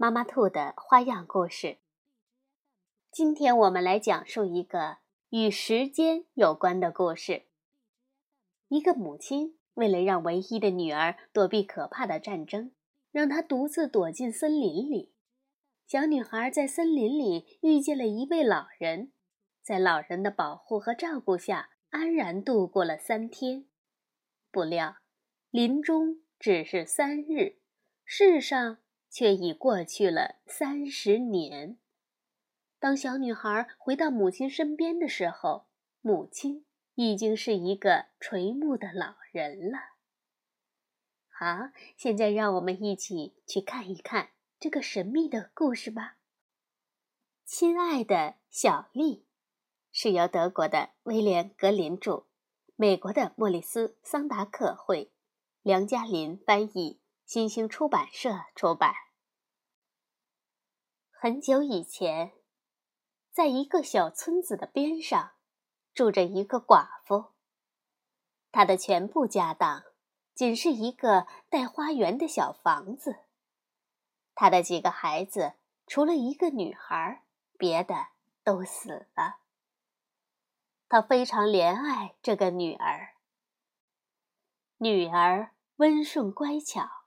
妈妈兔的花样故事。今天我们来讲述一个与时间有关的故事。一个母亲为了让唯一的女儿躲避可怕的战争，让她独自躲进森林里。小女孩在森林里遇见了一位老人，在老人的保护和照顾下，安然度过了三天。不料，林中只是三日，世上。却已过去了三十年。当小女孩回到母亲身边的时候，母亲已经是一个垂暮的老人了。好，现在让我们一起去看一看这个神秘的故事吧。亲爱的小丽，是由德国的威廉·格林著，美国的莫里斯·桑达克绘，梁嘉林翻译。新兴出版社出版。很久以前，在一个小村子的边上，住着一个寡妇。她的全部家当，仅是一个带花园的小房子。她的几个孩子，除了一个女孩，别的都死了。她非常怜爱这个女儿。女儿温顺乖巧。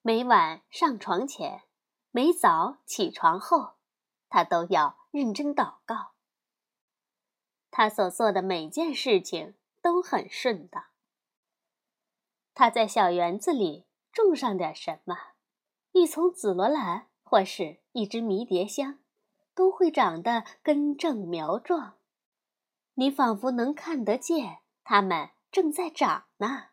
每晚上床前，每早起床后，他都要认真祷告。他所做的每件事情都很顺当。他在小园子里种上点什么，一丛紫罗兰或是一只迷迭香，都会长得根正苗壮。你仿佛能看得见它们正在长呢。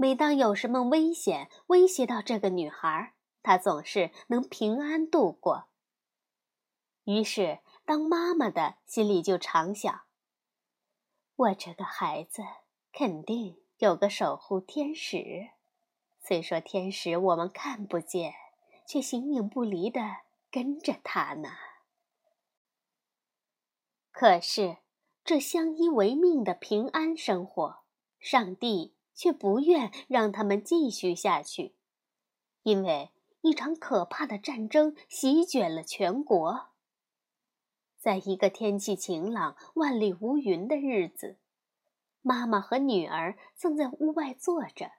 每当有什么危险威胁到这个女孩，她总是能平安度过。于是，当妈妈的心里就常想：我这个孩子肯定有个守护天使。虽说天使我们看不见，却形影不离的跟着他呢。可是，这相依为命的平安生活，上帝。却不愿让他们继续下去，因为一场可怕的战争席卷了全国。在一个天气晴朗、万里无云的日子，妈妈和女儿正在屋外坐着，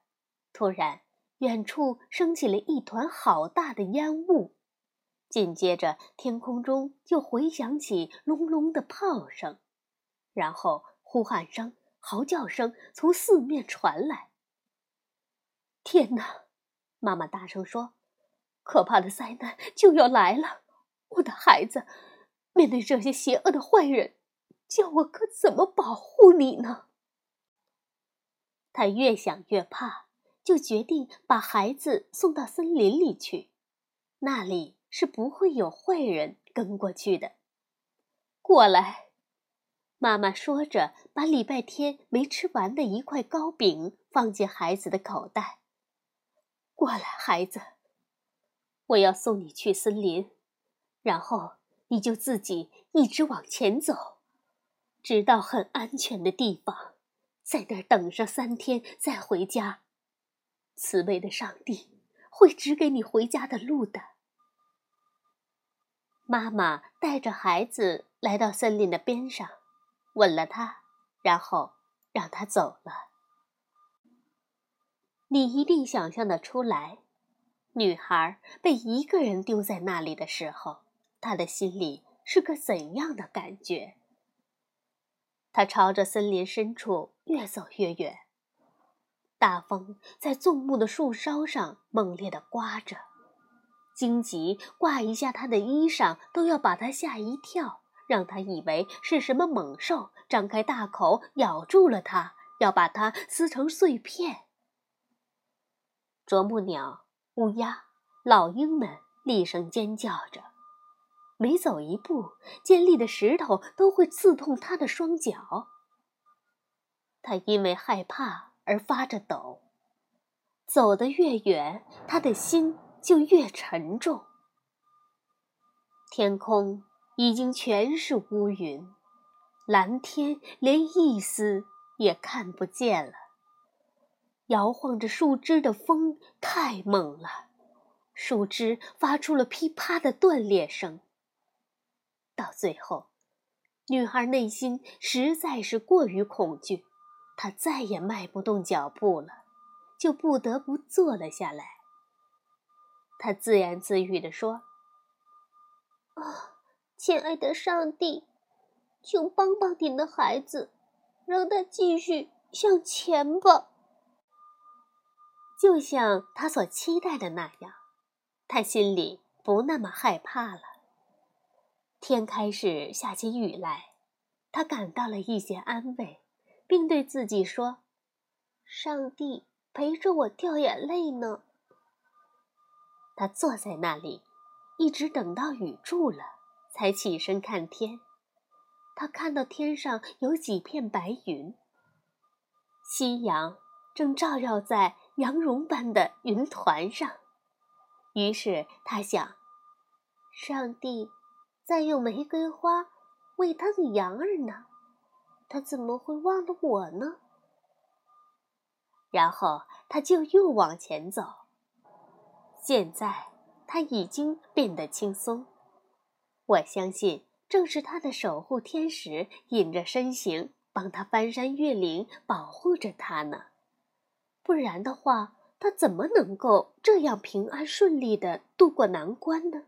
突然，远处升起了一团好大的烟雾，紧接着天空中就回响起隆隆的炮声，然后呼喊声。嚎叫声从四面传来。天哪！妈妈大声说：“可怕的灾难就要来了！我的孩子，面对这些邪恶的坏人，叫我可怎么保护你呢？”他越想越怕，就决定把孩子送到森林里去，那里是不会有坏人跟过去的。过来。妈妈说着，把礼拜天没吃完的一块糕饼放进孩子的口袋。过来，孩子，我要送你去森林，然后你就自己一直往前走，直到很安全的地方，在那儿等上三天再回家。慈悲的上帝会指给你回家的路的。妈妈带着孩子来到森林的边上。吻了他，然后让他走了。你一定想象得出来，女孩被一个人丢在那里的时候，她的心里是个怎样的感觉？她朝着森林深处越走越远，大风在纵木的树梢上猛烈地刮着，荆棘挂一下她的衣裳，都要把她吓一跳。让他以为是什么猛兽张开大口咬住了他，要把他撕成碎片。啄木鸟、乌鸦、老鹰们厉声尖叫着。每走一步，尖利的石头都会刺痛他的双脚。他因为害怕而发着抖。走得越远，他的心就越沉重。天空已经全是乌云，蓝天连一丝也看不见了。摇晃着树枝的风太猛了，树枝发出了噼啪的断裂声。到最后，女孩内心实在是过于恐惧，她再也迈不动脚步了。就不得不坐了下来。他自言自语地说：“啊，亲爱的上帝，请帮帮您的孩子，让他继续向前吧。”就像他所期待的那样，他心里不那么害怕了。天开始下起雨来，他感到了一些安慰，并对自己说：“上帝。”陪着我掉眼泪呢。他坐在那里，一直等到雨住了，才起身看天。他看到天上有几片白云，夕阳正照耀在羊绒般的云团上。于是他想：上帝在用玫瑰花喂他的羊儿呢，他怎么会忘了我呢？然后他就又往前走。现在他已经变得轻松，我相信正是他的守护天使隐着身形，帮他翻山越岭，保护着他呢。不然的话，他怎么能够这样平安顺利的渡过难关呢？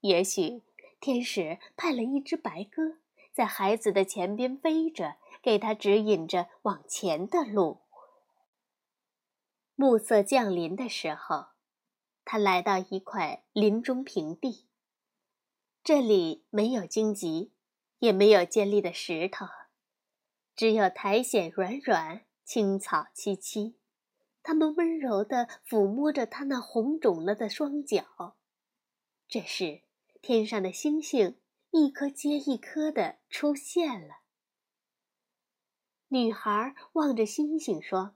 也许天使派了一只白鸽，在孩子的前边飞着，给他指引着往前的路。暮色降临的时候，他来到一块林中平地。这里没有荆棘，也没有尖利的石头，只有苔藓软软、青草萋萋。它们温柔地抚摸着他那红肿了的双脚。这时，天上的星星一颗接一颗地出现了。女孩望着星星说。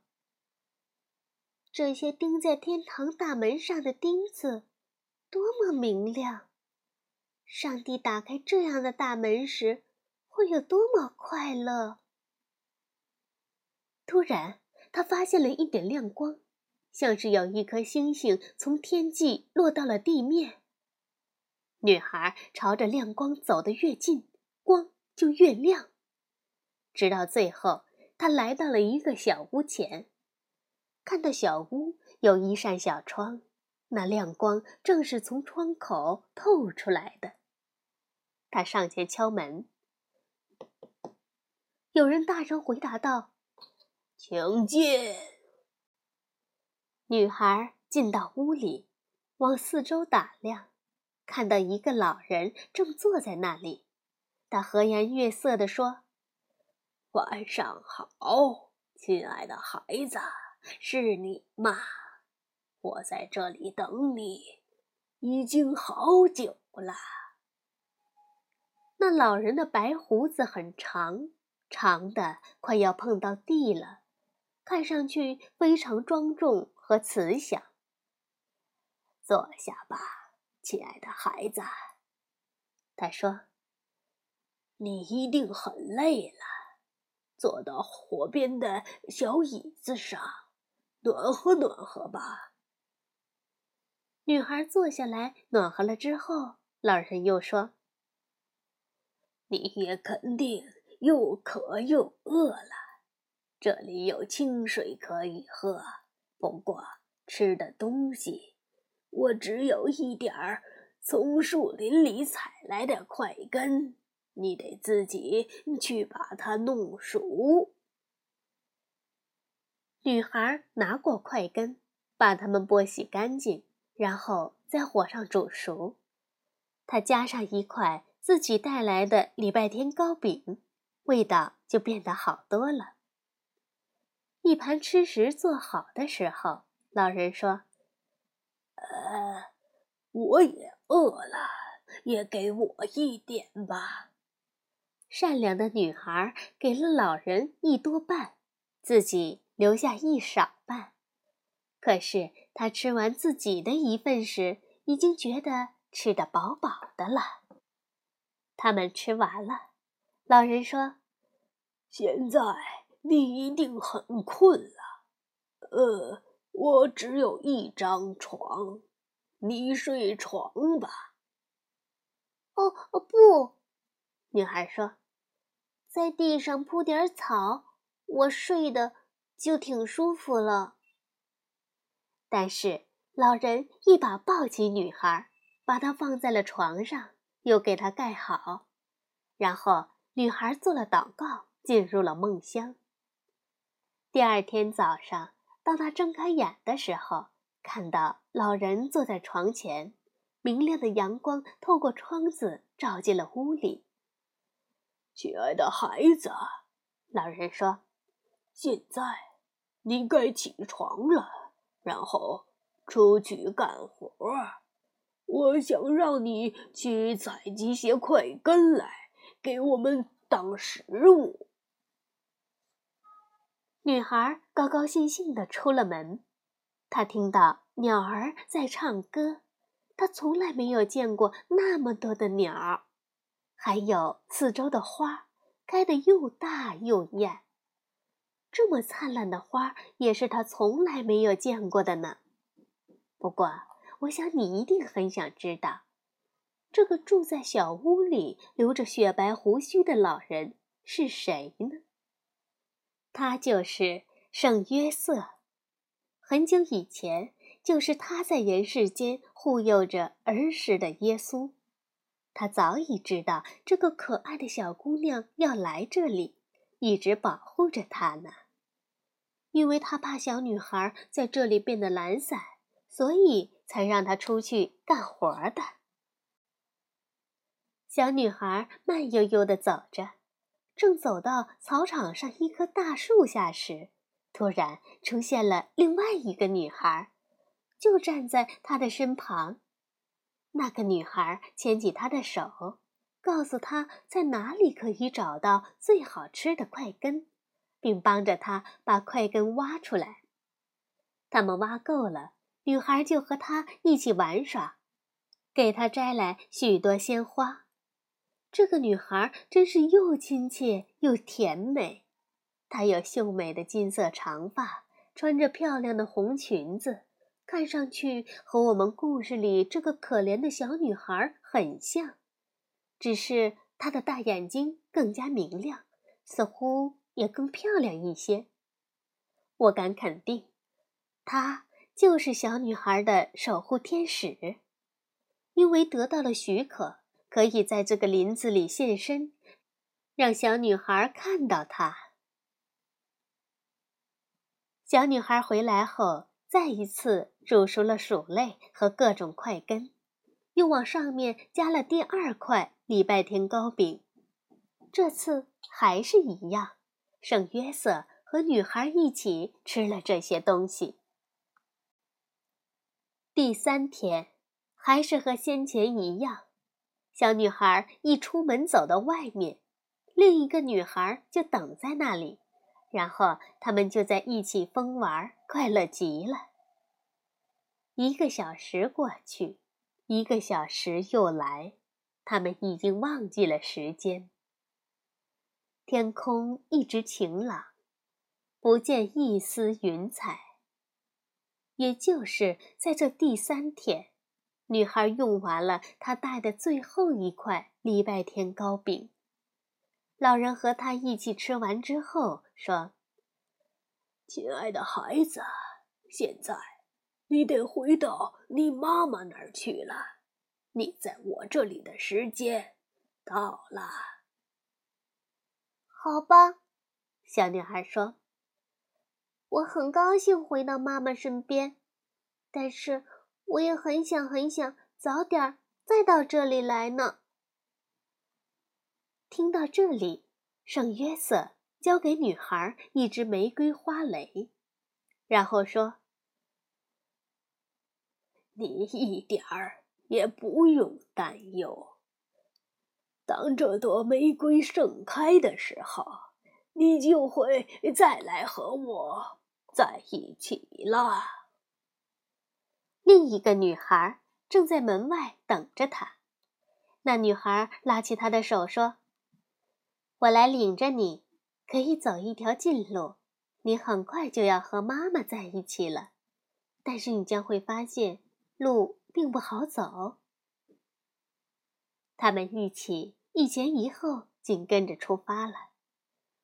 这些钉在天堂大门上的钉子，多么明亮！上帝打开这样的大门时，会有多么快乐！突然，他发现了一点亮光，像是有一颗星星从天际落到了地面。女孩朝着亮光走得越近，光就越亮，直到最后，她来到了一个小屋前。看到小屋有一扇小窗，那亮光正是从窗口透出来的。他上前敲门，有人大声回答道：“请进。”女孩进到屋里，往四周打量，看到一个老人正坐在那里。他和颜悦色地说：“晚上好，亲爱的孩子。”是你吗？我在这里等你，已经好久了。那老人的白胡子很长，长的快要碰到地了，看上去非常庄重和慈祥。坐下吧，亲爱的孩子，他说：“你一定很累了，坐到火边的小椅子上。”暖和暖和吧。女孩坐下来暖和了之后，老人又说：“你也肯定又渴又饿了。这里有清水可以喝，不过吃的东西，我只有一点儿从树林里采来的块根，你得自己去把它弄熟。”女孩拿过块根，把它们剥洗干净，然后在火上煮熟。她加上一块自己带来的礼拜天糕饼，味道就变得好多了。一盘吃食做好的时候，老人说：“呃，我也饿了，也给我一点吧。善良的女孩给了老人一多半，自己留下一少半。可是她吃完自己的一份时，已经觉得吃得饱饱的了。他们吃完了，老人说：“现在你一定很困了。呃，我只有一张床，你睡床吧。”“哦哦，不！”女孩说。在地上铺点草，我睡的就挺舒服了。但是老人一把抱起女孩，把她放在了床上，又给她盖好，然后女孩做了祷告，进入了梦乡。第二天早上，当她睁开眼的时候，看到老人坐在床前，明亮的阳光透过窗子照进了屋里。亲爱的孩子，老人说：“现在你该起床了，然后出去干活。我想让你去采集些块根来，给我们当食物。”女孩高高兴兴地出了门。她听到鸟儿在唱歌，她从来没有见过那么多的鸟。还有四周的花，开得又大又艳。这么灿烂的花，也是他从来没有见过的呢。不过，我想你一定很想知道，这个住在小屋里、留着雪白胡须的老人是谁呢？他就是圣约瑟。很久以前，就是他在人世间护佑着儿时的耶稣。他早已知道这个可爱的小姑娘要来这里，一直保护着她呢。因为他怕小女孩在这里变得懒散，所以才让她出去干活的。小女孩慢悠悠地走着，正走到草场上一棵大树下时，突然出现了另外一个女孩，就站在她的身旁。那个女孩牵起他的手，告诉他在哪里可以找到最好吃的块根，并帮着他把块根挖出来。他们挖够了，女孩就和他一起玩耍，给他摘来许多鲜花。这个女孩真是又亲切又甜美。她有秀美的金色长发，穿着漂亮的红裙子。看上去和我们故事里这个可怜的小女孩很像，只是她的大眼睛更加明亮，似乎也更漂亮一些。我敢肯定，她就是小女孩的守护天使，因为得到了许可，可以在这个林子里现身，让小女孩看到她。小女孩回来后。再一次煮熟了薯类和各种块根，又往上面加了第二块礼拜天糕饼。这次还是一样，圣约瑟和女孩一起吃了这些东西。第三天，还是和先前一样，小女孩一出门走到外面，另一个女孩就等在那里。然后他们就在一起疯玩，快乐极了。一个小时过去，一个小时又来，他们已经忘记了时间。天空一直晴朗，不见一丝云彩。也就是在这第三天，女孩用完了她带的最后一块礼拜天糕饼。老人和她一起吃完之后说：“亲爱的孩子，现在你得回到你妈妈那儿去了。你在我这里的时间到了。”好吧，小女孩说：“我很高兴回到妈妈身边，但是我也很想很想早点再到这里来呢。”听到这里，圣约瑟交给女孩一支玫瑰花蕾，然后说：“你一点儿也不用担忧。当这朵玫瑰盛开的时候，你就会再来和我在一起了。另一个女孩正在门外等着他。那女孩拉起他的手说：“我来领着你，可以走一条近路。你很快就要和妈妈在一起了，但是你将会发现路并不好走。”他们一起一前一后紧跟着出发了。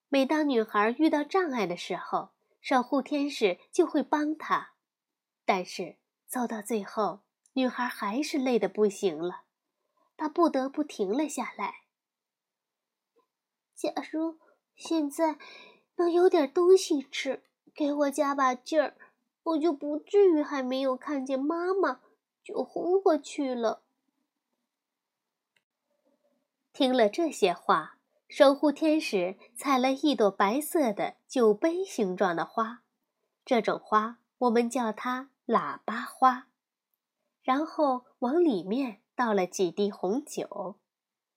每当女孩遇到障碍的时候，守护天使就会帮她。但是走到最后，女孩还是累得不行了。她不得不停了下来。假如现在能有点东西吃，给我加把劲儿，我就不至于还没有看见妈妈就昏过去了。听了这些话，守护天使采了一朵白色的酒杯形状的花，这种花我们叫它喇叭花，然后往里面。倒了几滴红酒，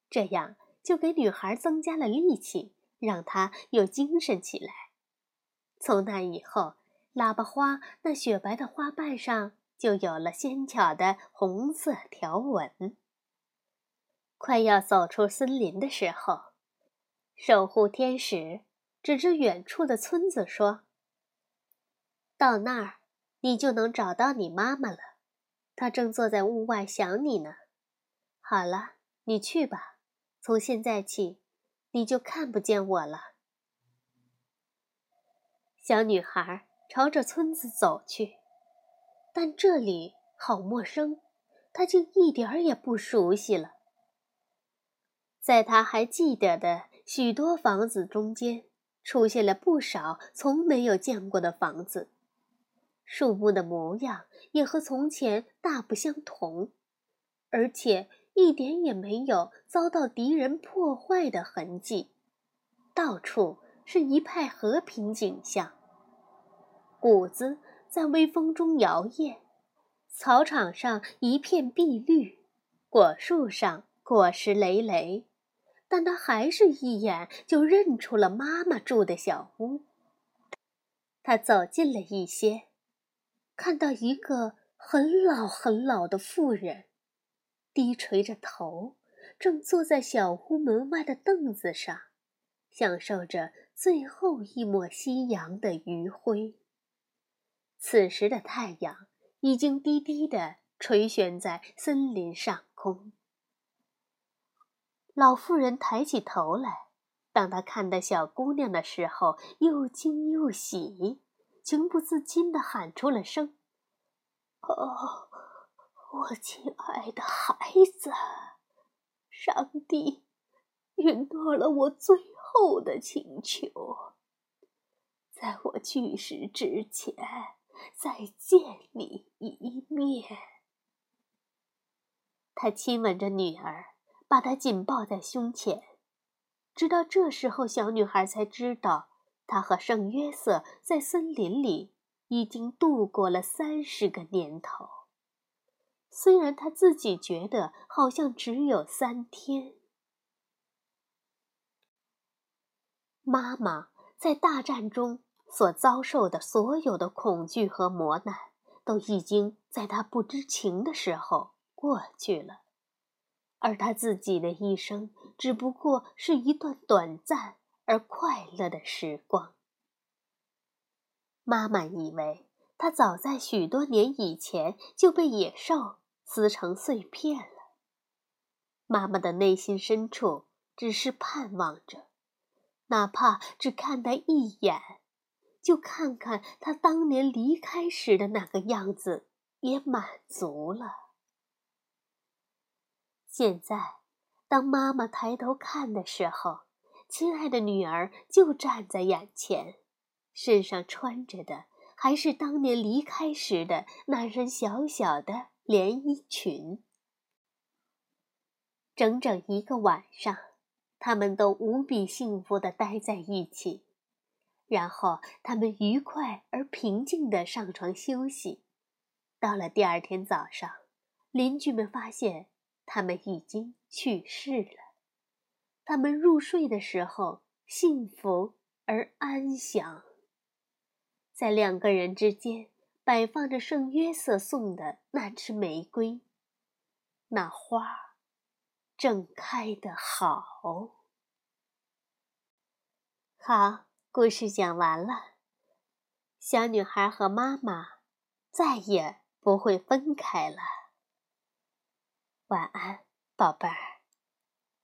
这样就给女孩增加了力气，让她又精神起来。从那以后，喇叭花那雪白的花瓣上就有了纤巧的红色条纹。快要走出森林的时候，守护天使指着远处的村子说：“到那儿，你就能找到你妈妈了，她正坐在屋外想你呢。”好了，你去吧。从现在起，你就看不见我了。小女孩朝着村子走去，但这里好陌生，她竟一点也不熟悉了。在她还记得的许多房子中间，出现了不少从没有见过的房子，树木的模样也和从前大不相同，而且。一点也没有遭到敌人破坏的痕迹，到处是一派和平景象。谷子在微风中摇曳，草场上一片碧绿，果树上果实累累。但他还是一眼就认出了妈妈住的小屋。他走近了一些，看到一个很老很老的妇人。低垂着头，正坐在小屋门外的凳子上，享受着最后一抹夕阳的余晖。此时的太阳已经低低地垂悬在森林上空。老妇人抬起头来，当她看到小姑娘的时候，又惊又喜，情不自禁地喊出了声：“哦！”我亲爱的孩子，上帝允诺了我最后的请求，在我去世之前再见你一面。他亲吻着女儿，把她紧抱在胸前，直到这时候，小女孩才知道，她和圣约瑟在森林里已经度过了三十个年头。虽然他自己觉得好像只有三天，妈妈在大战中所遭受的所有的恐惧和磨难，都已经在他不知情的时候过去了，而他自己的一生只不过是一段短暂而快乐的时光。妈妈以为他早在许多年以前就被野兽。撕成碎片了。妈妈的内心深处只是盼望着，哪怕只看他一眼，就看看他当年离开时的那个样子，也满足了。现在，当妈妈抬头看的时候，亲爱的女儿就站在眼前，身上穿着的还是当年离开时的那身小小的。连衣裙。整整一个晚上，他们都无比幸福的待在一起，然后他们愉快而平静的上床休息。到了第二天早上，邻居们发现他们已经去世了。他们入睡的时候幸福而安详。在两个人之间摆放着圣约瑟送的那支玫瑰，那花正开得好。好，故事讲完了。小女孩和妈妈再也不会分开了。晚安，宝贝儿。